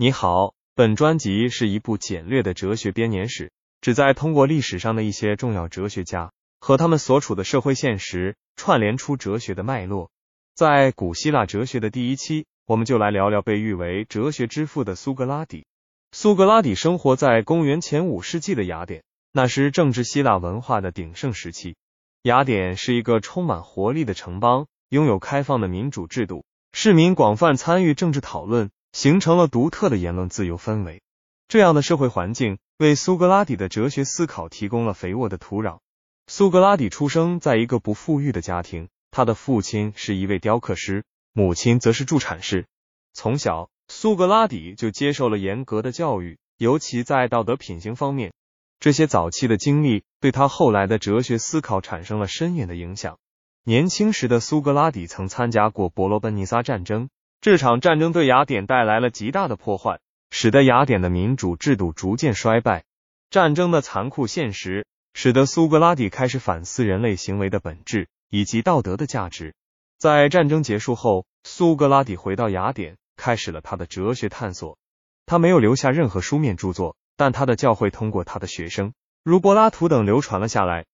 你好，本专辑是一部简略的哲学编年史，旨在通过历史上的一些重要哲学家和他们所处的社会现实，串联出哲学的脉络。在古希腊哲学的第一期，我们就来聊聊被誉为哲学之父的苏格拉底。苏格拉底生活在公元前五世纪的雅典，那是政治希腊文化的鼎盛时期。雅典是一个充满活力的城邦，拥有开放的民主制度，市民广泛参与政治讨论。形成了独特的言论自由氛围。这样的社会环境为苏格拉底的哲学思考提供了肥沃的土壤。苏格拉底出生在一个不富裕的家庭，他的父亲是一位雕刻师，母亲则是助产士。从小，苏格拉底就接受了严格的教育，尤其在道德品行方面。这些早期的经历对他后来的哲学思考产生了深远的影响。年轻时的苏格拉底曾参加过伯罗奔尼撒战争。这场战争对雅典带来了极大的破坏，使得雅典的民主制度逐渐衰败。战争的残酷现实使得苏格拉底开始反思人类行为的本质以及道德的价值。在战争结束后，苏格拉底回到雅典，开始了他的哲学探索。他没有留下任何书面著作，但他的教诲通过他的学生，如柏拉图等流传了下来。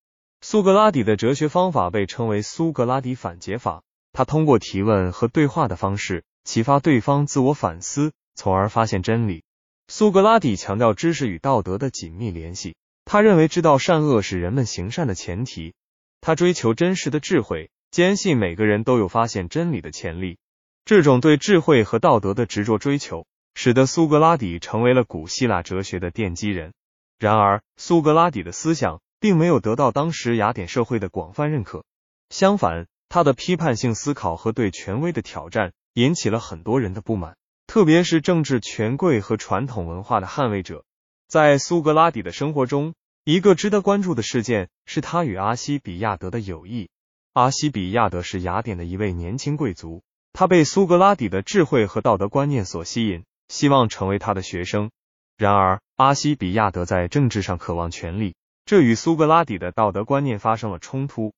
苏格拉底的哲学方法被称为苏格拉底反诘法。他通过提问和对话的方式。启发对方自我反思，从而发现真理。苏格拉底强调知识与道德的紧密联系。他认为知道善恶是人们行善的前提。他追求真实的智慧，坚信每个人都有发现真理的潜力。这种对智慧和道德的执着追求，使得苏格拉底成为了古希腊哲学的奠基人。然而，苏格拉底的思想并没有得到当时雅典社会的广泛认可。相反，他的批判性思考和对权威的挑战。引起了很多人的不满，特别是政治权贵和传统文化的捍卫者。在苏格拉底的生活中，一个值得关注的事件是他与阿西比亚德的友谊。阿西比亚德是雅典的一位年轻贵族，他被苏格拉底的智慧和道德观念所吸引，希望成为他的学生。然而，阿西比亚德在政治上渴望权力，这与苏格拉底的道德观念发生了冲突。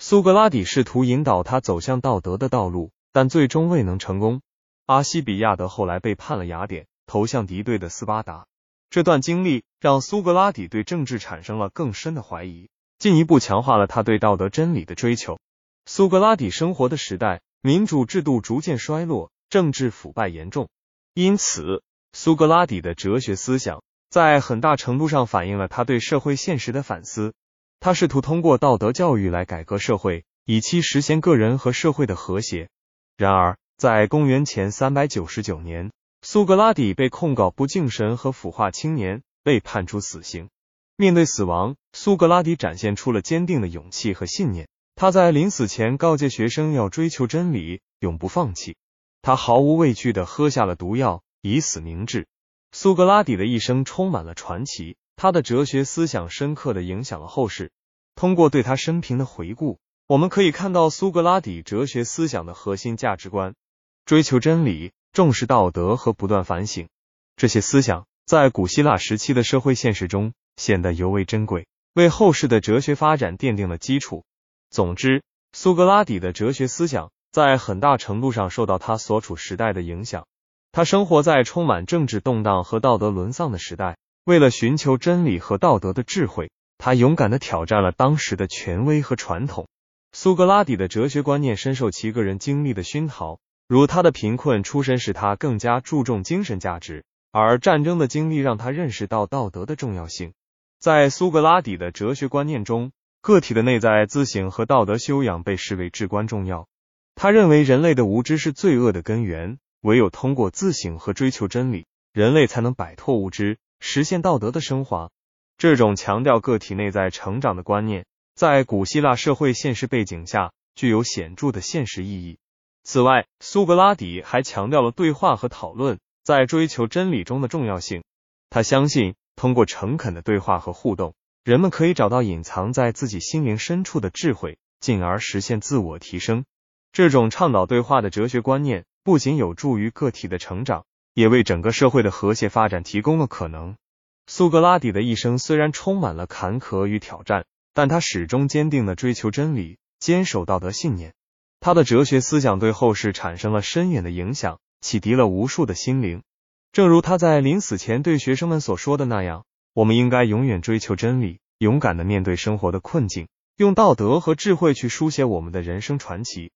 苏格拉底试图引导他走向道德的道路。但最终未能成功。阿西比亚德后来背叛了雅典，投向敌对的斯巴达。这段经历让苏格拉底对政治产生了更深的怀疑，进一步强化了他对道德真理的追求。苏格拉底生活的时代，民主制度逐渐衰落，政治腐败严重。因此，苏格拉底的哲学思想在很大程度上反映了他对社会现实的反思。他试图通过道德教育来改革社会，以期实现个人和社会的和谐。然而，在公元前三百九十九年，苏格拉底被控告不敬神和腐化青年，被判处死刑。面对死亡，苏格拉底展现出了坚定的勇气和信念。他在临死前告诫学生要追求真理，永不放弃。他毫无畏惧的喝下了毒药，以死明志。苏格拉底的一生充满了传奇，他的哲学思想深刻的影响了后世。通过对他生平的回顾。我们可以看到苏格拉底哲学思想的核心价值观：追求真理、重视道德和不断反省。这些思想在古希腊时期的社会现实中显得尤为珍贵，为后世的哲学发展奠定了基础。总之，苏格拉底的哲学思想在很大程度上受到他所处时代的影响。他生活在充满政治动荡和道德沦丧的时代，为了寻求真理和道德的智慧，他勇敢的挑战了当时的权威和传统。苏格拉底的哲学观念深受其个人经历的熏陶，如他的贫困出身使他更加注重精神价值，而战争的经历让他认识到道德的重要性。在苏格拉底的哲学观念中，个体的内在自省和道德修养被视为至关重要。他认为人类的无知是罪恶的根源，唯有通过自省和追求真理，人类才能摆脱无知，实现道德的升华。这种强调个体内在成长的观念。在古希腊社会现实背景下，具有显著的现实意义。此外，苏格拉底还强调了对话和讨论在追求真理中的重要性。他相信，通过诚恳的对话和互动，人们可以找到隐藏在自己心灵深处的智慧，进而实现自我提升。这种倡导对话的哲学观念，不仅有助于个体的成长，也为整个社会的和谐发展提供了可能。苏格拉底的一生虽然充满了坎坷与挑战。但他始终坚定地追求真理，坚守道德信念。他的哲学思想对后世产生了深远的影响，启迪了无数的心灵。正如他在临死前对学生们所说的那样，我们应该永远追求真理，勇敢地面对生活的困境，用道德和智慧去书写我们的人生传奇。